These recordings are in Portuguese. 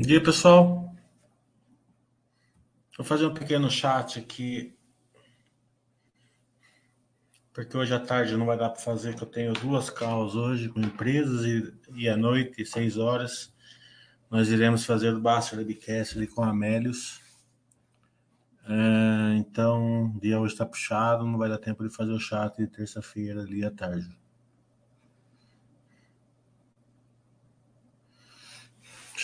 Bom dia, pessoal. Vou fazer um pequeno chat aqui, porque hoje à tarde não vai dar para fazer, que eu tenho duas calls hoje com empresas e, e à noite, seis horas, nós iremos fazer o Basta Webcast ali com Amélios. É, então, o dia hoje está puxado, não vai dar tempo de fazer o chat de terça-feira ali à tarde.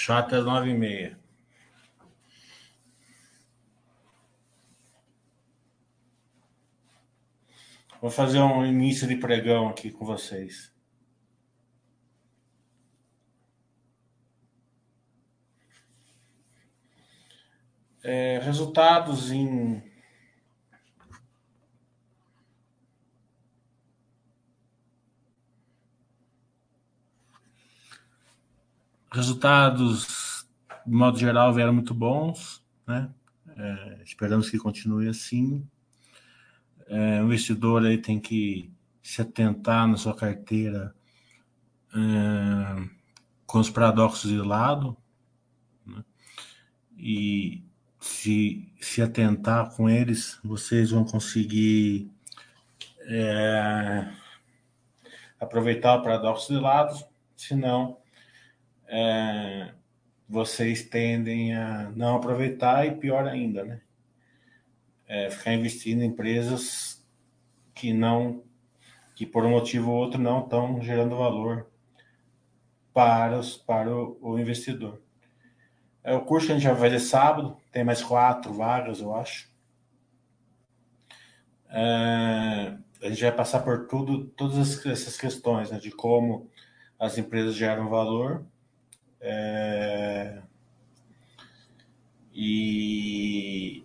Chat às nove e meia. Vou fazer um início de pregão aqui com vocês. É, resultados em resultados de modo geral vieram muito bons, né? É, esperamos que continue assim. É, o investidor aí tem que se atentar na sua carteira é, com os paradoxos de lado né? e se, se atentar com eles, vocês vão conseguir é, aproveitar o paradoxo de lado, senão é, vocês tendem a não aproveitar e pior ainda, né? É, ficar investindo em empresas que não, que por um motivo ou outro não estão gerando valor para, os, para o, o investidor. É o curso que a gente vai fazer sábado, tem mais quatro vagas, eu acho. É, a gente vai passar por tudo, todas essas questões, né, de como as empresas geram valor é, e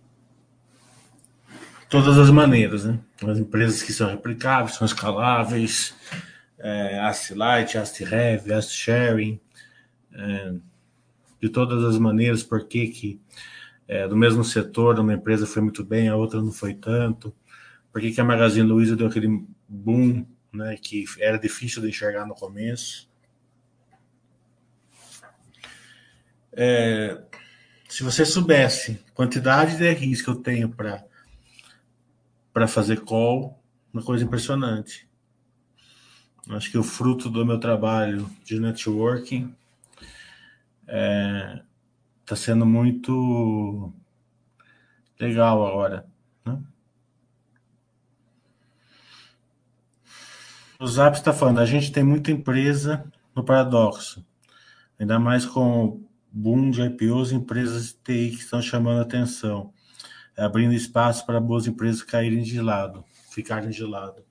todas as maneiras, né? As empresas que são replicáveis, são escaláveis, é, Asset Light, Asset Heavy, Asset Sharing, é, de todas as maneiras, por que é, do mesmo setor uma empresa foi muito bem, a outra não foi tanto, por que que a Magazine Luiza deu aquele boom, né, que era difícil de enxergar no começo. É, se você soubesse quantidade de RIs que eu tenho para para fazer call, uma coisa impressionante. Acho que o fruto do meu trabalho de networking está é, tá sendo muito legal agora. Né? O Zap está falando, a gente tem muita empresa no paradoxo, ainda mais com boom de IPOs, empresas de TI que estão chamando atenção, abrindo espaço para boas empresas caírem de lado, ficarem de lado.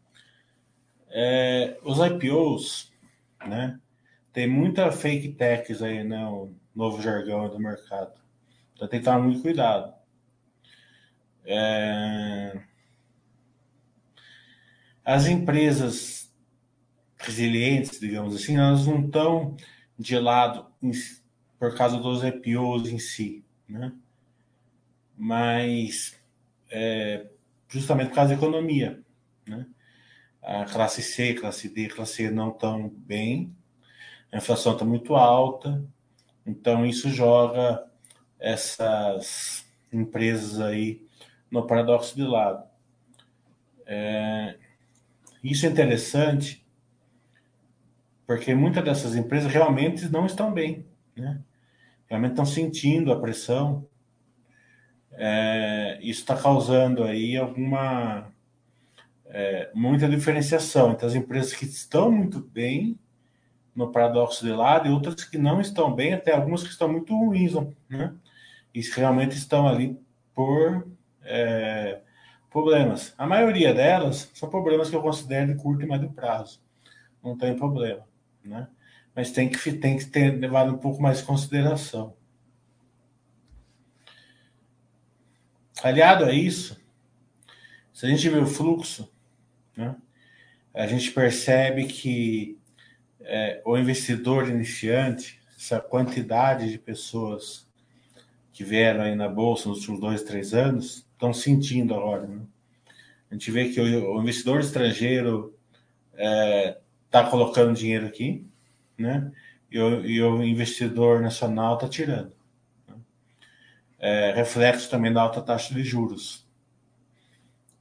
É, os IPOs, né? Tem muita fake techs aí, né? O novo jargão do mercado. Então tem que tomar muito cuidado. É... As empresas resilientes, digamos assim, elas não estão de lado por causa dos IPOs em si, né? Mas é, justamente por causa da economia, né? A classe C, classe D, classe E não estão bem, a inflação está muito alta, então isso joga essas empresas aí no paradoxo de lado. É, isso é interessante porque muitas dessas empresas realmente não estão bem, né? Realmente estão sentindo a pressão. É, isso está causando aí alguma é, muita diferenciação entre as empresas que estão muito bem no paradoxo de lado e outras que não estão bem, até algumas que estão muito ruins, né? E realmente estão ali por é, problemas. A maioria delas são problemas que eu considero de curto e médio prazo. Não tem problema, né? Mas tem que, tem que ter levado um pouco mais em consideração. Aliado a isso, se a gente vê o fluxo, né, a gente percebe que é, o investidor iniciante, essa quantidade de pessoas que vieram aí na bolsa nos últimos dois, três anos, estão sentindo agora. Né? A gente vê que o, o investidor estrangeiro está é, tá colocando dinheiro aqui, né? E o, e o investidor nacional está tirando, é reflexo também da alta taxa de juros.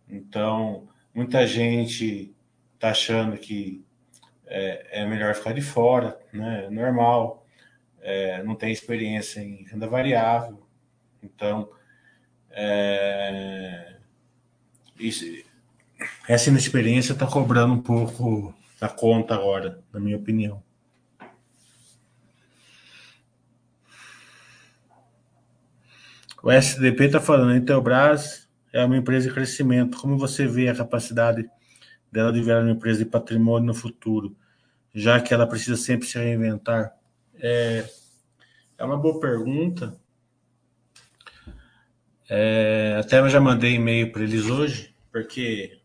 Então, muita gente está achando que é, é, melhor ficar de fora, né? É normal, é, não tem experiência em renda variável, então é, isso, essa inexperiência está cobrando um pouco da conta agora, na minha opinião. O SDP está falando, a Intelbras é uma empresa de crescimento. Como você vê a capacidade dela de virar uma empresa de patrimônio no futuro, já que ela precisa sempre se reinventar? É, é uma boa pergunta. É, até eu já mandei e-mail para eles hoje, porque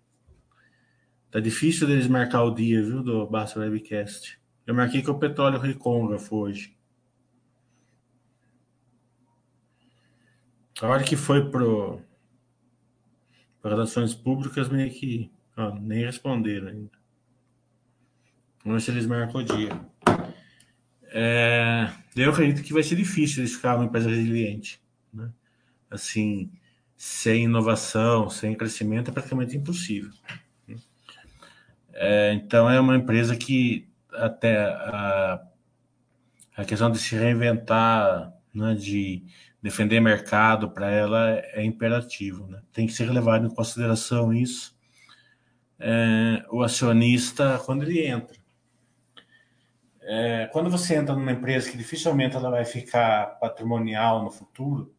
tá difícil deles marcar o dia, viu, do Basta Webcast. Eu marquei com o Petróleo Recôncavo hoje. A hora que foi pro relações públicas, meio que ó, nem responderam ainda. Vamos ver se eles marcam o dia. É, eu acredito que vai ser difícil eles ficar uma empresa resiliente. Né? Assim, sem inovação, sem crescimento, é praticamente impossível. É, então, é uma empresa que até a, a questão de se reinventar, né, de defender mercado para ela é imperativo. Né? Tem que ser levado em consideração isso. É, o acionista, quando ele entra. É, quando você entra numa empresa que dificilmente ela vai ficar patrimonial no futuro,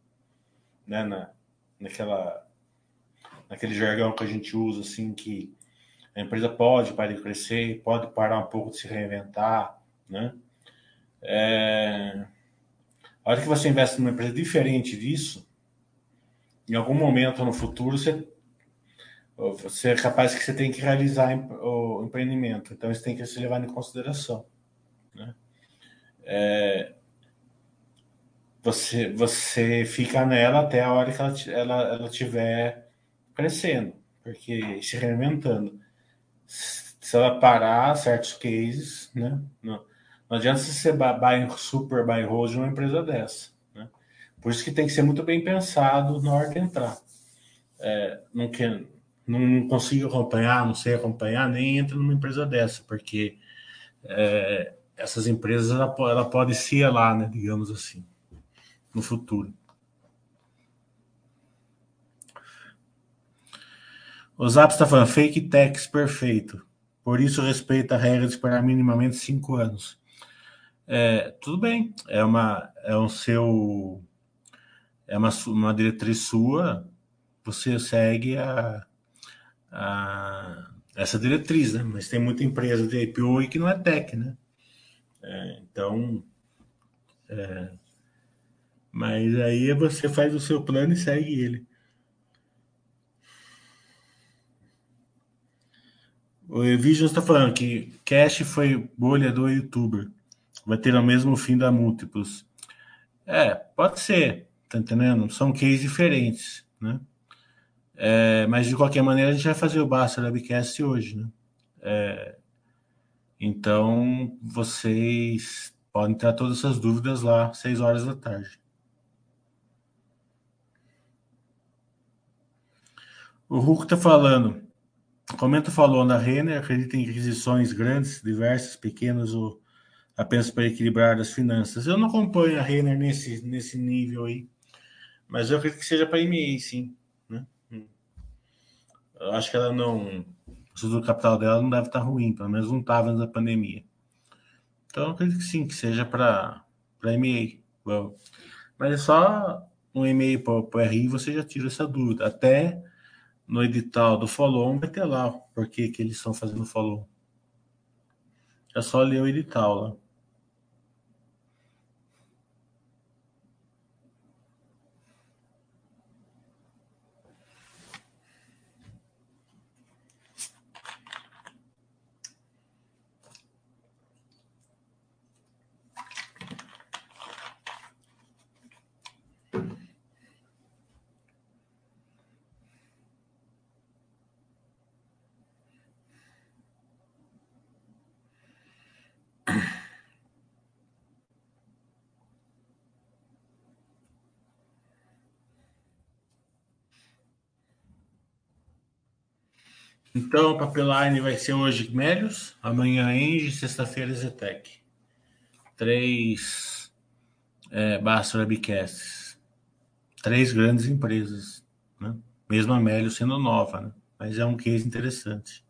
né, na, naquela, naquele jargão que a gente usa, assim, que a empresa pode parar de crescer, pode parar um pouco de se reinventar, né? É, a hora que você investe numa empresa diferente disso, em algum momento no futuro você, você é capaz que você tem que realizar o empreendimento. Então isso tem que ser levado em consideração. Né? É, você, você fica nela até a hora que ela, ela, ela estiver crescendo, porque se reinventando. Se ela parar certos cases, né? Não, não adianta você ser buy, super buy hold numa empresa dessa. Né? Por isso que tem que ser muito bem pensado na hora de entrar. É, não, quer, não consigo acompanhar, não sei acompanhar, nem entra numa empresa dessa, porque é, essas empresas ela, ela pode ser lá, né, digamos assim, no futuro. O Zap está falando fake tax perfeito. Por isso respeita a regra de esperar minimamente cinco anos. É, tudo bem, é uma é um seu é uma, uma diretriz sua, você segue a, a essa diretriz, né? Mas tem muita empresa de IPO e que não é tech, né? É, então, é, mas aí você faz o seu plano e segue ele. O Evision está falando que Cash foi bolha do youtuber vai ter o mesmo fim da múltiplos. É, pode ser, tá entendendo? São cases diferentes, né? É, mas de qualquer maneira a gente vai fazer o Basta Webcast hoje, né? É, então vocês podem ter todas essas dúvidas lá, seis horas da tarde. O Hulk está falando. Comenta falou na Renner, acredita em aquisições grandes, diversas, pequenas ou apenas para equilibrar as finanças. Eu não acompanho a Renner nesse, nesse nível aí, mas eu acredito que seja para MA, sim. Né? Eu acho que ela não. O capital dela não deve estar ruim, pelo menos não estava antes da pandemia. Então eu acredito que sim, que seja para MA. Bom, mas é só um e-mail para o RI você já tira essa dúvida. Até no edital do follow vai ter lá por que, que eles estão fazendo follow. É só ler o edital lá. Então, a Papeline vai ser hoje Melios, amanhã Engie, sexta-feira Zetec. Três é, Basta Webcasts. Três grandes empresas. Né? Mesmo a Melios sendo nova, né? mas é um case interessante.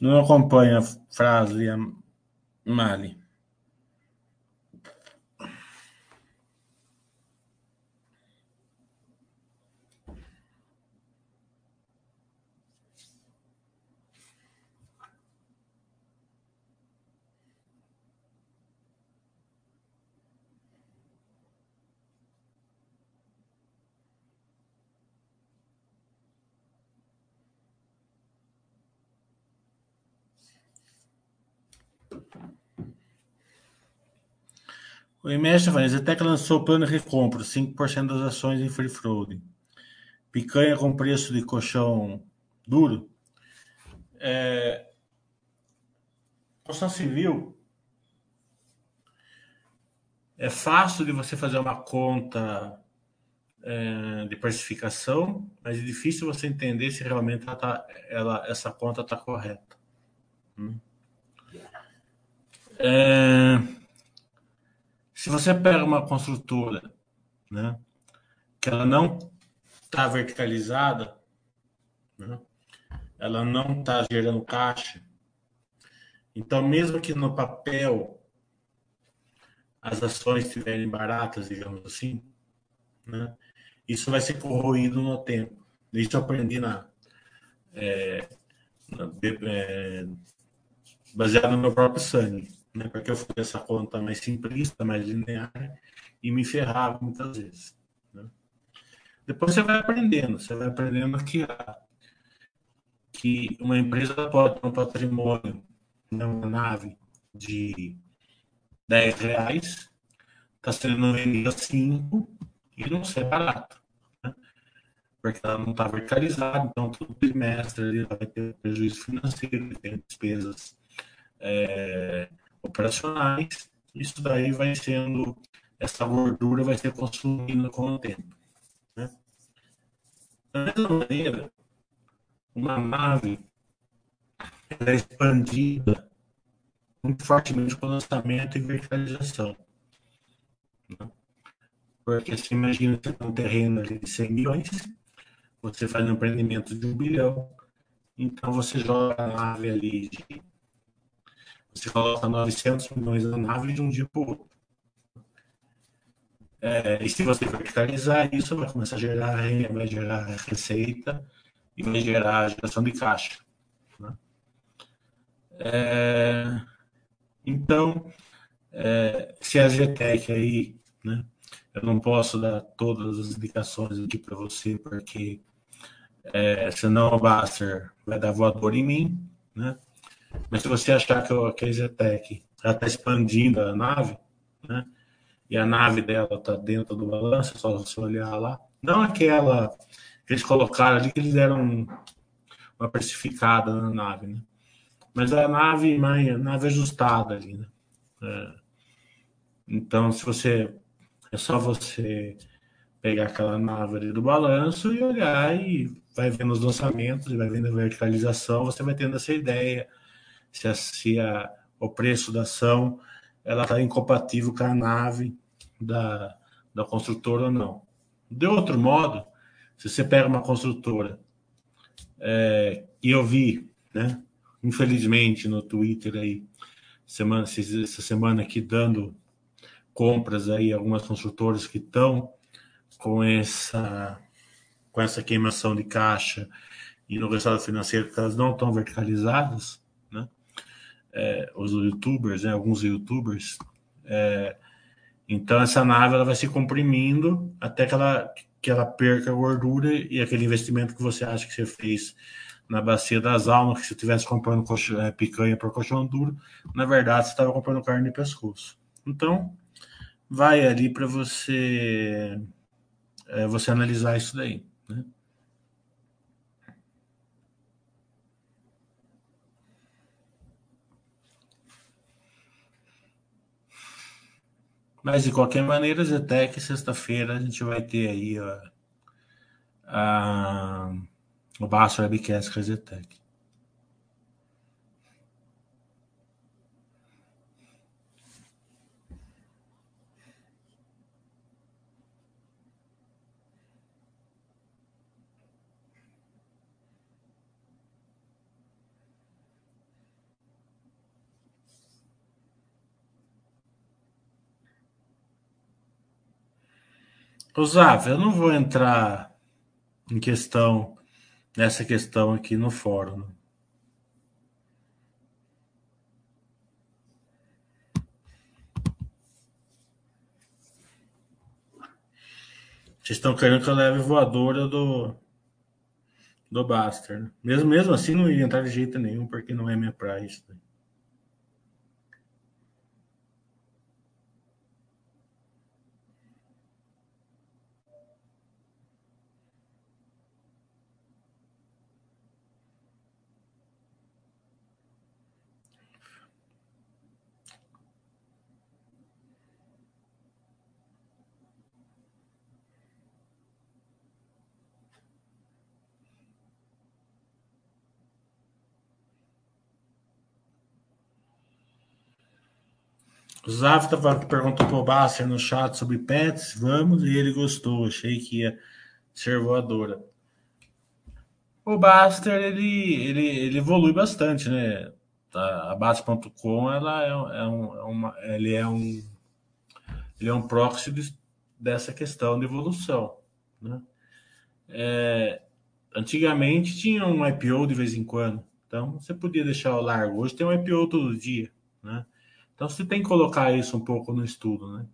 Não acompanha a frase a Mali. O Imestre fala, Zetec lançou plano de recompra, 5% das ações em free float. Picanha com preço de colchão duro. É... Construção civil é fácil de você fazer uma conta é, de precificação, mas é difícil você entender se realmente ela tá, ela, essa conta está correta. Hum. É... Se você pega uma construtora, né, que ela não está verticalizada, né, ela não está gerando caixa, então mesmo que no papel as ações estiverem baratas, digamos assim, né, isso vai ser corroído no tempo. Isso eu aprendi na, é, na é, baseado no meu próprio sangue né? Porque eu fui essa conta mais simplista, mais linear e me ferrava muitas vezes. Né? Depois você vai aprendendo, você vai aprendendo que, a, que uma empresa pode ter um patrimônio, né, uma nave de 10 reais, está sendo vendida 5 e não ser barato. Né? Porque ela não está verticalizada, então todo trimestre ela vai ter prejuízo financeiro, tem despesas. É, operacionais, isso daí vai sendo, essa gordura vai ser consumida com o tempo. Né? Da mesma maneira, uma nave é expandida muito fortemente com lançamento e verticalização. Né? Porque você imagina que tem um terreno de 100 milhões, você faz um empreendimento de um bilhão, então você joga a nave ali de você coloca 900 milhões na nave de um dia para o outro. É, e se você verticalizar isso, vai começar a gerar renda, vai gerar receita e vai gerar geração de caixa. Né? É, então, é, se a GTEC aí, né, eu não posso dar todas as indicações aqui para você, porque é, senão o Baster vai dar voador em mim, né? Mas se você achar que, a Zetec está expandindo a nave, né? E a nave dela está dentro do balanço, é só você olhar lá. Não aquela que eles colocaram ali, que eles deram uma precificada na nave, né? Mas a nave, a nave ajustada ali, né? É. Então, se você. É só você pegar aquela nave ali do balanço e olhar e vai vendo os lançamentos, vai vendo a verticalização, você vai tendo essa ideia se, a, se a, o preço da ação ela está incompatível com a nave da, da construtora ou não. De outro modo, se você pega uma construtora, é, e eu vi, né, infelizmente, no Twitter aí, semana, essa semana aqui, dando compras aí, algumas construtoras que estão com essa, com essa queimação de caixa e no resultado financeiro que elas não estão verticalizadas, é, os youtubers, né, alguns youtubers. É, então essa nave ela vai se comprimindo até que ela, que ela perca a gordura e aquele investimento que você acha que você fez na bacia das almas, que se estivesse comprando colchão, é, picanha para colchão duro, na verdade você estava comprando carne de pescoço. Então vai ali para você é, você analisar isso daí. Né? Mas de qualquer maneira, Zetec, sexta-feira, a gente vai ter aí a, a, O Basso Webcast Resetec. Zav, eu não vou entrar em questão, nessa questão aqui no fórum. Vocês estão querendo que eu leve voadora do, do Baster. Né? Mesmo, mesmo assim, não ia entrar de jeito nenhum, porque não é minha praia isso. Né? O Zafta perguntou para o Basser no chat sobre pets, vamos, e ele gostou, achei que ia ser voadora. O Baster, ele, ele, ele evolui bastante, né? A Baster.com, ela é, é, um, é, uma, ele é um ele é um proxy dessa questão de evolução, né? É, antigamente tinha um IPO de vez em quando, então você podia deixar o largo. Hoje tem um IPO todo dia, né? Então você tem que colocar isso um pouco no estudo, né?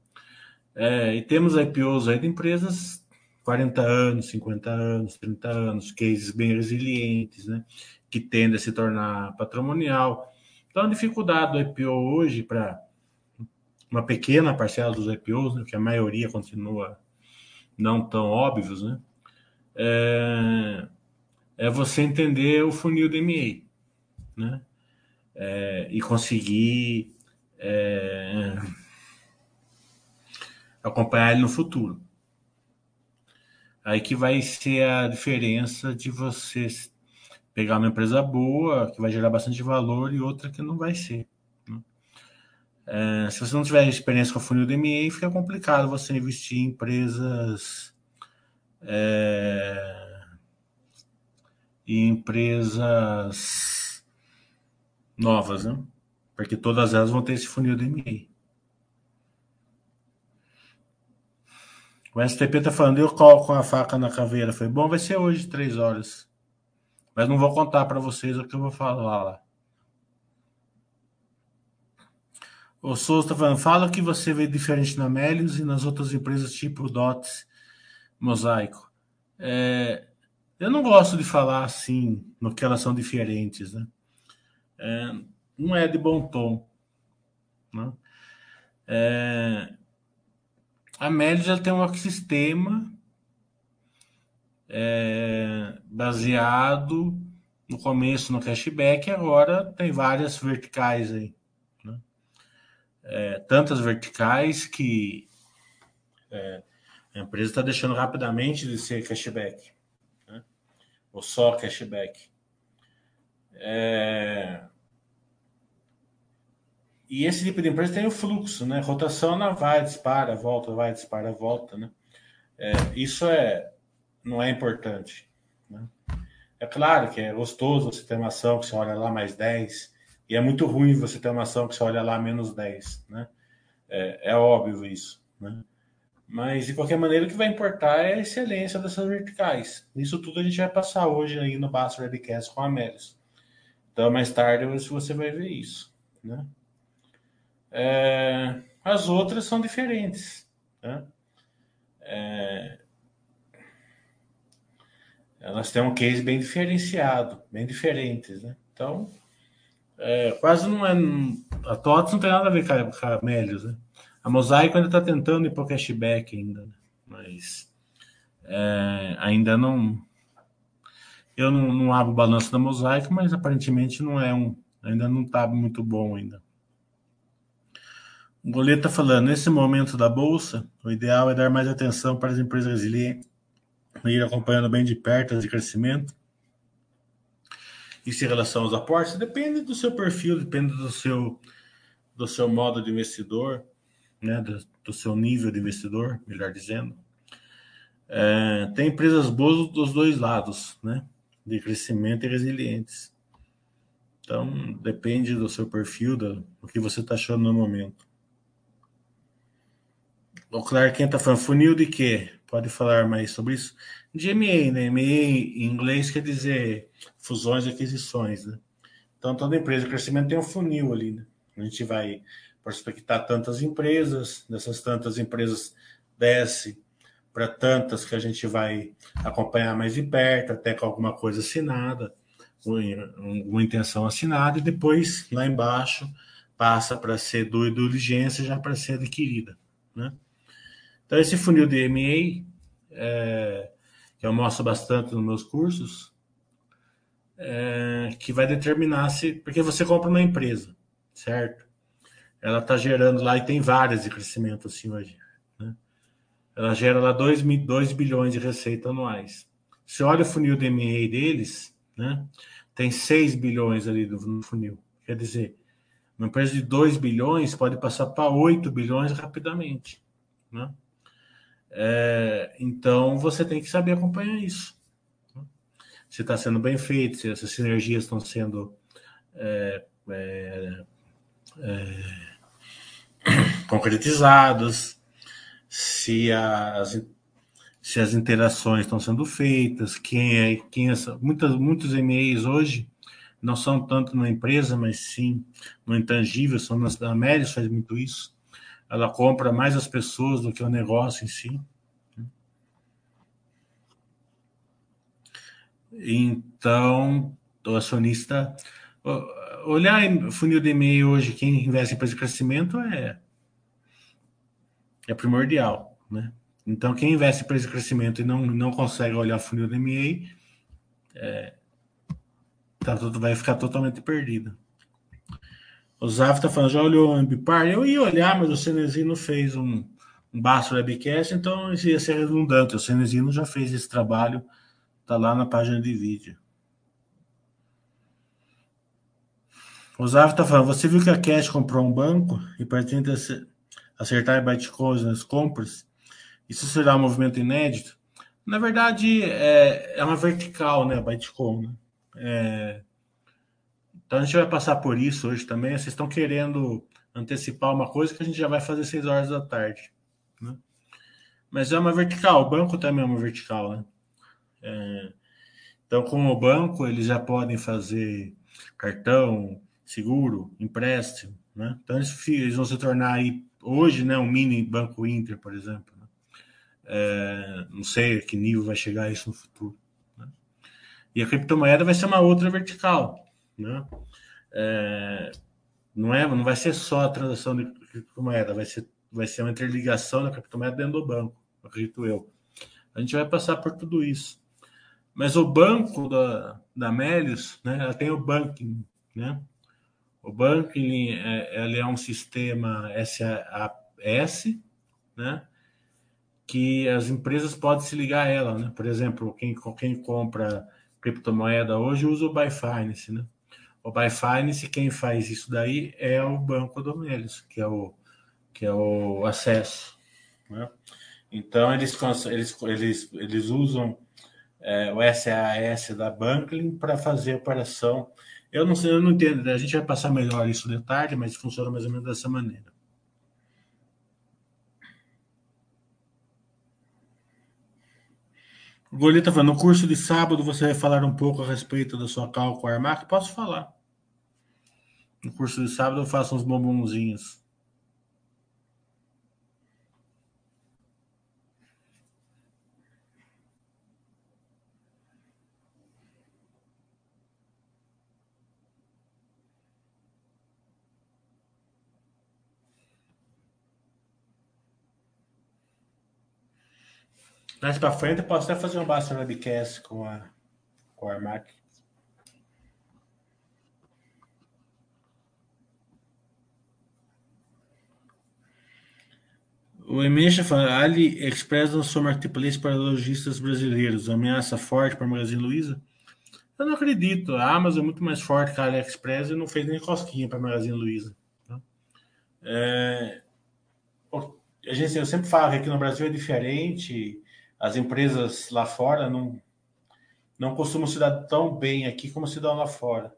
É, e temos IPOs aí de empresas 40 anos, 50 anos, 30 anos, cases bem resilientes, né? Que tendem a se tornar patrimonial. Então a dificuldade do IPO hoje para uma pequena parcela dos IPOs, né, que a maioria continua não tão óbvios, né? É, é você entender o funil de MA, né? É, e conseguir é, acompanhar ele no futuro. Aí que vai ser a diferença de você pegar uma empresa boa, que vai gerar bastante valor, e outra que não vai ser. Né? É, se você não tiver experiência com a funil DMA, fica complicado você investir em empresas. É, em empresas novas, né? Porque todas elas vão ter esse funil DMI. O STP tá falando, eu coloco a faca na caveira. Foi bom, vai ser hoje, três horas. Mas não vou contar para vocês o que eu vou falar lá. O Souza tá falando, fala que você vê diferente na Melios e nas outras empresas tipo Dots, Mosaico. É, eu não gosto de falar assim, no que elas são diferentes, né? É, não é de bom tom. Né? É, a Média já tem um ecossistema é, baseado no começo no cashback, agora tem várias verticais aí. Né? É, tantas verticais que é, a empresa está deixando rapidamente de ser cashback, né? ou só cashback. É, e esse tipo de empresa tem o fluxo, né? Rotação não vai, dispara, volta, vai, dispara, volta, né? É, isso é, não é importante. Né? É claro que é gostoso você ter uma ação que você olha lá mais 10, e é muito ruim você ter uma ação que você olha lá menos 10, né? É, é óbvio isso, né? Mas, de qualquer maneira, o que vai importar é a excelência dessas verticais. Isso tudo a gente vai passar hoje aí no Basso Webcast com a Amélios. Então, mais tarde, você vai ver isso, né? É, as outras são diferentes. Né? É, elas têm um case bem diferenciado, bem diferentes. Né? Então, é, quase não é. A TOTS não tem nada a ver com a, com a Melios, né? A Mosaico ainda está tentando ir para o cashback ainda, né? mas é, ainda não. Eu não, não abro o balanço da Mosaico, mas aparentemente não é um. Ainda não está muito bom ainda. O Goleta está falando, nesse momento da Bolsa, o ideal é dar mais atenção para as empresas resilientes, ir acompanhando bem de perto as de crescimento, Isso em relação aos aportes depende do seu perfil, depende do seu, do seu modo de investidor, né? do, do seu nível de investidor, melhor dizendo. É, tem empresas boas dos dois lados, né? de crescimento e resilientes. Então, depende do seu perfil, do, do que você está achando no momento. O Clark está falando funil de quê? Pode falar mais sobre isso? De M&A, né? M&A em inglês quer dizer fusões e aquisições, né? Então, toda empresa de crescimento tem um funil ali, né? A gente vai prospectar tantas empresas, dessas tantas empresas desce para tantas que a gente vai acompanhar mais de perto, até com alguma coisa assinada, uma intenção assinada, e depois, lá embaixo, passa para ser do diligência já para ser adquirida, né? Então, esse funil de MA, é, que eu mostro bastante nos meus cursos, é, que vai determinar se. Porque você compra uma empresa, certo? Ela está gerando lá, e tem várias de crescimento assim hoje. Né? Ela gera lá 2, 2 bilhões de receita anuais. Se olha o funil de MA deles, né? tem 6 bilhões ali no funil. Quer dizer, uma empresa de 2 bilhões pode passar para 8 bilhões rapidamente. Né? É, então você tem que saber acompanhar isso. Se está sendo bem feito, se essas sinergias estão sendo é, é, é concretizadas, se as, se as interações estão sendo feitas, quem é, quem é, muitas, muitos e-mails hoje não são tanto na empresa, mas sim no intangível, são nas, a Amélis faz muito isso ela compra mais as pessoas do que o negócio em si. Então, o acionista. Olhar funil de e-mail hoje, quem investe em empresa de crescimento é, é primordial. Né? Então, quem investe em empresa de crescimento e não, não consegue olhar funil de e-mail, é, tá, vai ficar totalmente perdido. O Zav está falando, já olhou o Ambipar? Eu ia olhar, mas o Cenezino fez um, um Bastro Webcast, então isso ia ser redundante. O Cenezino já fez esse trabalho, está lá na página de vídeo. O Zav está falando, você viu que a Cash comprou um banco e pretende acertar Bitcoins nas compras? Isso será um movimento inédito? Na verdade, é, é uma vertical, né, a Bitcoin. Né? É, então a gente vai passar por isso hoje também. Vocês estão querendo antecipar uma coisa que a gente já vai fazer 6 horas da tarde. Né? Mas é uma vertical, o banco também é uma vertical, né? É, então, com o banco, eles já podem fazer cartão, seguro, empréstimo, né? Então, eles, eles vão se tornar aí, hoje, né, um mini Banco Inter, por exemplo. Né? É, não sei a que nível vai chegar isso no futuro. Né? E a criptomoeda vai ser uma outra vertical, né? É, não, é, não vai ser só a transação de criptomoeda, vai ser, vai ser uma interligação da criptomoeda dentro do banco, acredito eu. A gente vai passar por tudo isso. Mas o banco da, da Melius, né, ela tem o banking, né? O banking é, ele é um sistema SAS, né? Que as empresas podem se ligar a ela, né? Por exemplo, quem, quem compra criptomoeda hoje usa o Byfinance, né? O Byfinance, quem faz isso daí é o Banco do Melios, que é o, que é o acesso. Né? Então, eles, eles, eles, eles usam é, o SAS da Banklin para fazer a operação. Eu não sei, eu não entendo, a gente vai passar melhor isso de tarde, mas funciona mais ou menos dessa maneira. Goleta falando, no curso de sábado você vai falar um pouco a respeito da sua cal com a Armac? Posso falar. No curso de sábado eu faço uns bombonzinhos. Mais pra frente eu posso até fazer um basta webcast com a, com a Armac. O Emecha fala, AliExpress lançou marketplace para lojistas brasileiros, ameaça forte para Magazine Luiza. Eu não acredito. A Amazon é muito mais forte que a AliExpress e não fez nem cosquinha para Magazine Luiza. Tá? É, a gente, eu sempre falo que aqui no Brasil é diferente. As empresas lá fora não, não costumam se dar tão bem aqui como se dão lá fora.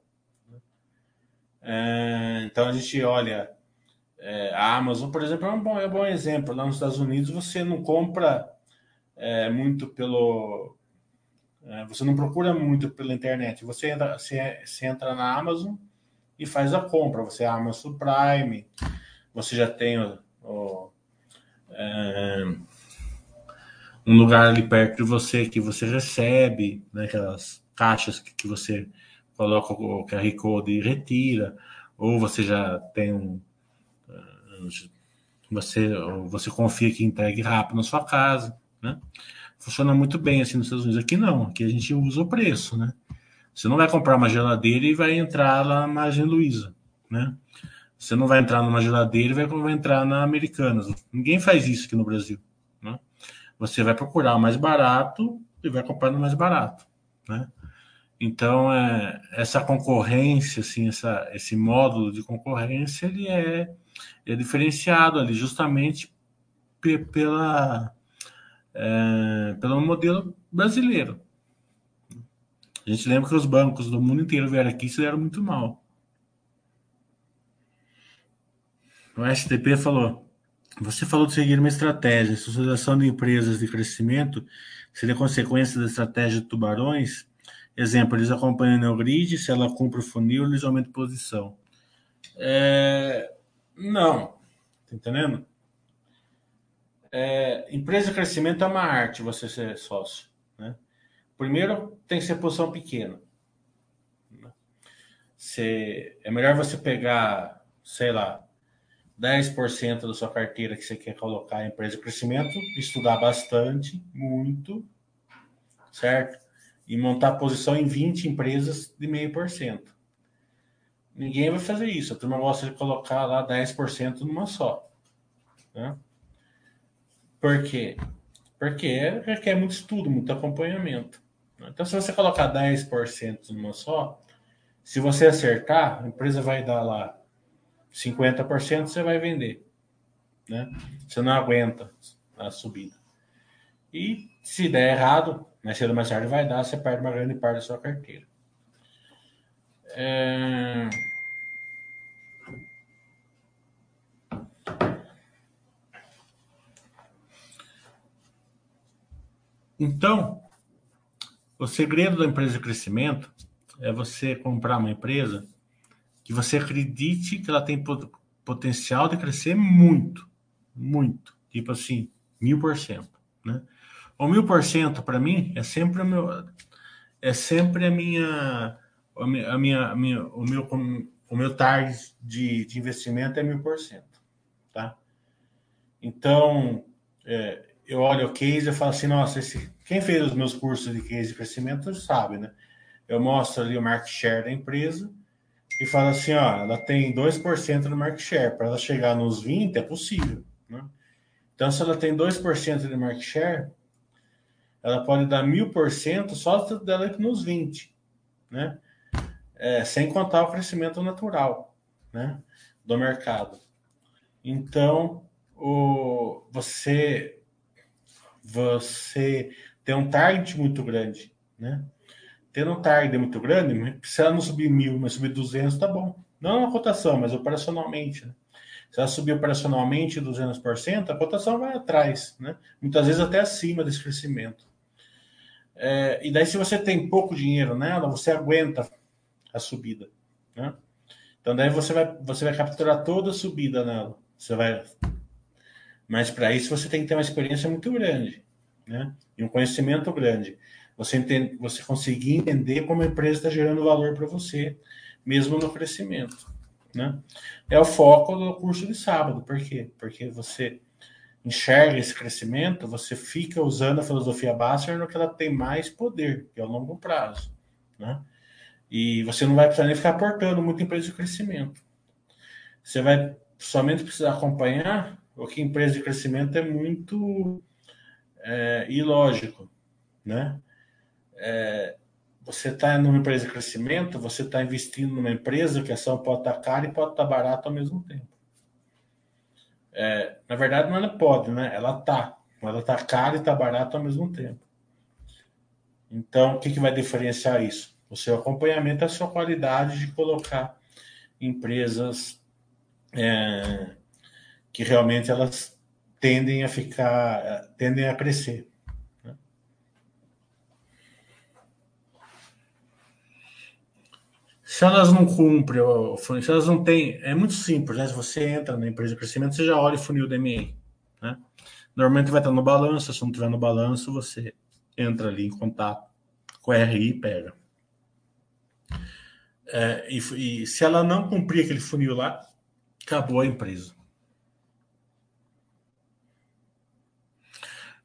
É, então a gente olha é, a Amazon, por exemplo, é um bom, é um bom exemplo. Lá nos Estados Unidos você não compra é, muito pelo. É, você não procura muito pela internet. Você entra, você, você entra na Amazon e faz a compra. Você é Amazon Prime, você já tem o, o é, um lugar ali perto de você que você recebe, né, aquelas caixas que, que você coloca o QR Code e retira, ou você já tem um. Eh, você, você confia que entregue rápido na sua casa, né? Funciona muito bem assim nos Estados Unidos. Aqui não, aqui a gente usa o preço, né? Você não vai comprar uma geladeira e vai entrar lá na Magem Luiza, né? Você não vai entrar numa geladeira e vai, vai entrar na Americanas. Ninguém faz isso aqui no Brasil? Você vai procurar o mais barato e vai comprar no mais barato, né? Então, é, essa concorrência, assim, essa, esse módulo de concorrência, ele é, é diferenciado ali justamente pela, é, pelo modelo brasileiro. A gente lembra que os bancos do mundo inteiro vieram aqui e se deram muito mal. O STP falou: você falou de seguir uma estratégia. A associação de empresas de crescimento seria consequência da estratégia de tubarões? Exemplo, eles acompanham o Neogrid, se ela cumpre o funil, eles aumentam posição. É... Não, tá entendendo? É... Empresa de crescimento é uma arte, você ser sócio. Né? Primeiro, tem que ser posição pequena. Você... É melhor você pegar, sei lá, 10% da sua carteira que você quer colocar em empresa de crescimento, estudar bastante, muito, certo? e montar posição em 20 empresas de meio por cento. Ninguém vai fazer isso. A turma gosta de colocar lá 10% numa só. Né? Por quê? Porque requer muito estudo, muito acompanhamento. Então, se você colocar 10% numa só, se você acertar, a empresa vai dar lá 50%, você vai vender. Né? Você não aguenta a subida. E se der errado, mais cedo ou mais tarde vai dar, você perde uma grande parte da sua carteira. É... Então, o segredo da empresa de crescimento é você comprar uma empresa que você acredite que ela tem potencial de crescer muito, muito, tipo assim, mil por cento, né? O mil por cento para mim é sempre o meu, é sempre a minha, a minha, a minha, a minha o meu, o meu target de, de investimento é mil por cento, tá? Então, é, eu olho o case e falo assim, nossa, esse, quem fez os meus cursos de case de crescimento sabe, né? Eu mostro ali o market share da empresa e falo assim, ó, ela tem 2% no market share, para ela chegar nos 20 é possível, né? Então, se ela tem 2% de market share, ela pode dar mil por cento só dela nos 20, né? É, sem contar o crescimento natural, né? Do mercado. Então, o, você, você tem um target muito grande, né? Tendo um target muito grande, se ela não subir mil, mas subir 200, tá bom. Não a cotação, mas operacionalmente, né? Se ela subir operacionalmente 200%, a cotação vai atrás, né? Muitas vezes até acima desse crescimento. É, e daí, se você tem pouco dinheiro nela, você aguenta a subida. Né? Então, daí você vai, você vai capturar toda a subida nela. Você vai. Mas para isso você tem que ter uma experiência muito grande, né? E um conhecimento grande. Você, entende, você conseguir entender como a empresa está gerando valor para você, mesmo no crescimento. Né? É o foco do curso de sábado. Por quê? Porque você enxerga esse crescimento, você fica usando a filosofia Basser no que ela tem mais poder, que é o longo prazo. Né? E você não vai precisar nem ficar aportando muita empresa de crescimento. Você vai somente precisar acompanhar o que empresa de crescimento é muito é, ilógico. Né? É, você está numa empresa de crescimento, você está investindo numa empresa que a ação pode estar tá cara e pode estar tá barata ao mesmo tempo. É, na verdade, não ela pode, né? Ela está. Ela está cara e está barata ao mesmo tempo. Então, o que, que vai diferenciar isso? O seu acompanhamento, a sua qualidade de colocar empresas é, que realmente elas tendem a ficar, tendem a crescer. Se elas não cumprem, se elas não têm, é muito simples, né? Se você entra na empresa de crescimento, você já olha o funil da MA, né? Normalmente vai estar no balanço, se não tiver no balanço, você entra ali em contato com a RI e pega. É, e, e, se ela não cumprir aquele funil lá, acabou a empresa.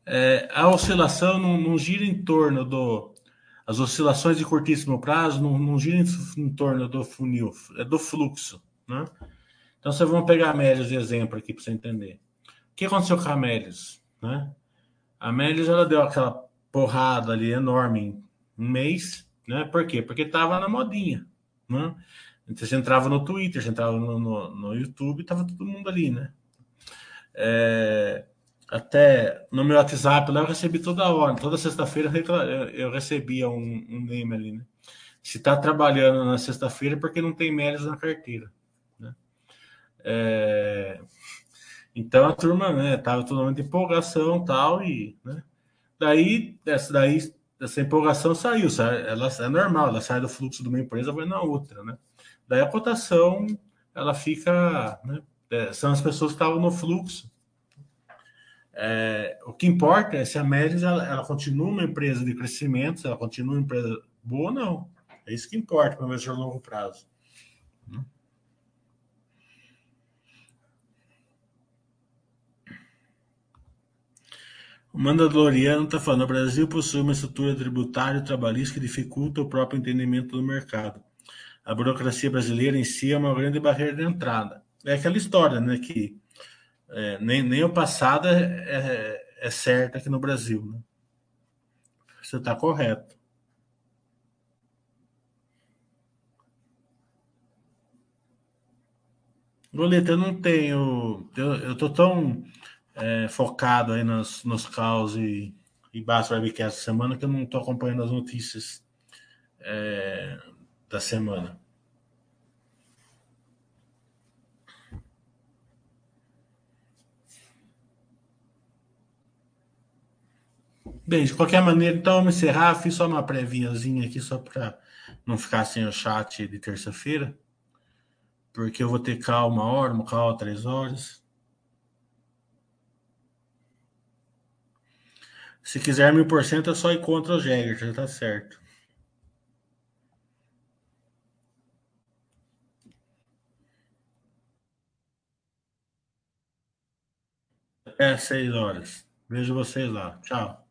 É, a oscilação não, não, gira em torno do. As oscilações de curtíssimo prazo não, não giram em, torno do funil, é do fluxo. Né? Então, vocês vão pegar a Amélios de exemplo aqui para você entender. O que aconteceu com a Amélios? Né? A Amélios ela deu aquela porrada ali enorme em um mês. Né? Por quê? Porque estava na modinha. Né? Então, você entrava no Twitter, você entrava no, no, no YouTube, estava todo mundo ali, né? É, até no meu WhatsApp lá eu recebi toda hora, toda sexta-feira eu recebia um, um ali, né? Se está trabalhando na sexta-feira é porque não tem méritos na carteira, né? É, então a turma, né, tava todo mundo de empolgação tal e, né? Daí, dessa daí, essa empolgação saiu, ela é normal, ela sai do fluxo de uma empresa vai na outra, né? Daí a cotação ela fica, né? É, são as pessoas que estavam no fluxo. É, o que importa é se a Melis ela, ela, continua uma empresa de crescimento, se ela continua uma empresa boa ou não. É isso que importa para o investidor a longo prazo. O Mandaloriano está falando: o Brasil possui uma estrutura tributária e trabalhista que dificulta o próprio entendimento do mercado a burocracia brasileira em si é uma grande barreira de entrada. É aquela história, né, que é, nem, nem o passado é, é, é certo aqui no Brasil. Né? Você está correto. Goleta, eu não tenho. Eu, estou tão é, focado aí nos, nos caos e, e Baixo Webcast essa semana que eu não estou acompanhando as notícias é, da semana. Bem, de qualquer maneira, então vamos encerrar. Fiz só uma préviazinha aqui, só para não ficar sem o chat de terça-feira. Porque eu vou ter calma uma hora, uma calma três horas. Se quiser mil por cento, é só ir contra o Jäger, já tá certo. Até seis horas. Vejo vocês lá. Tchau.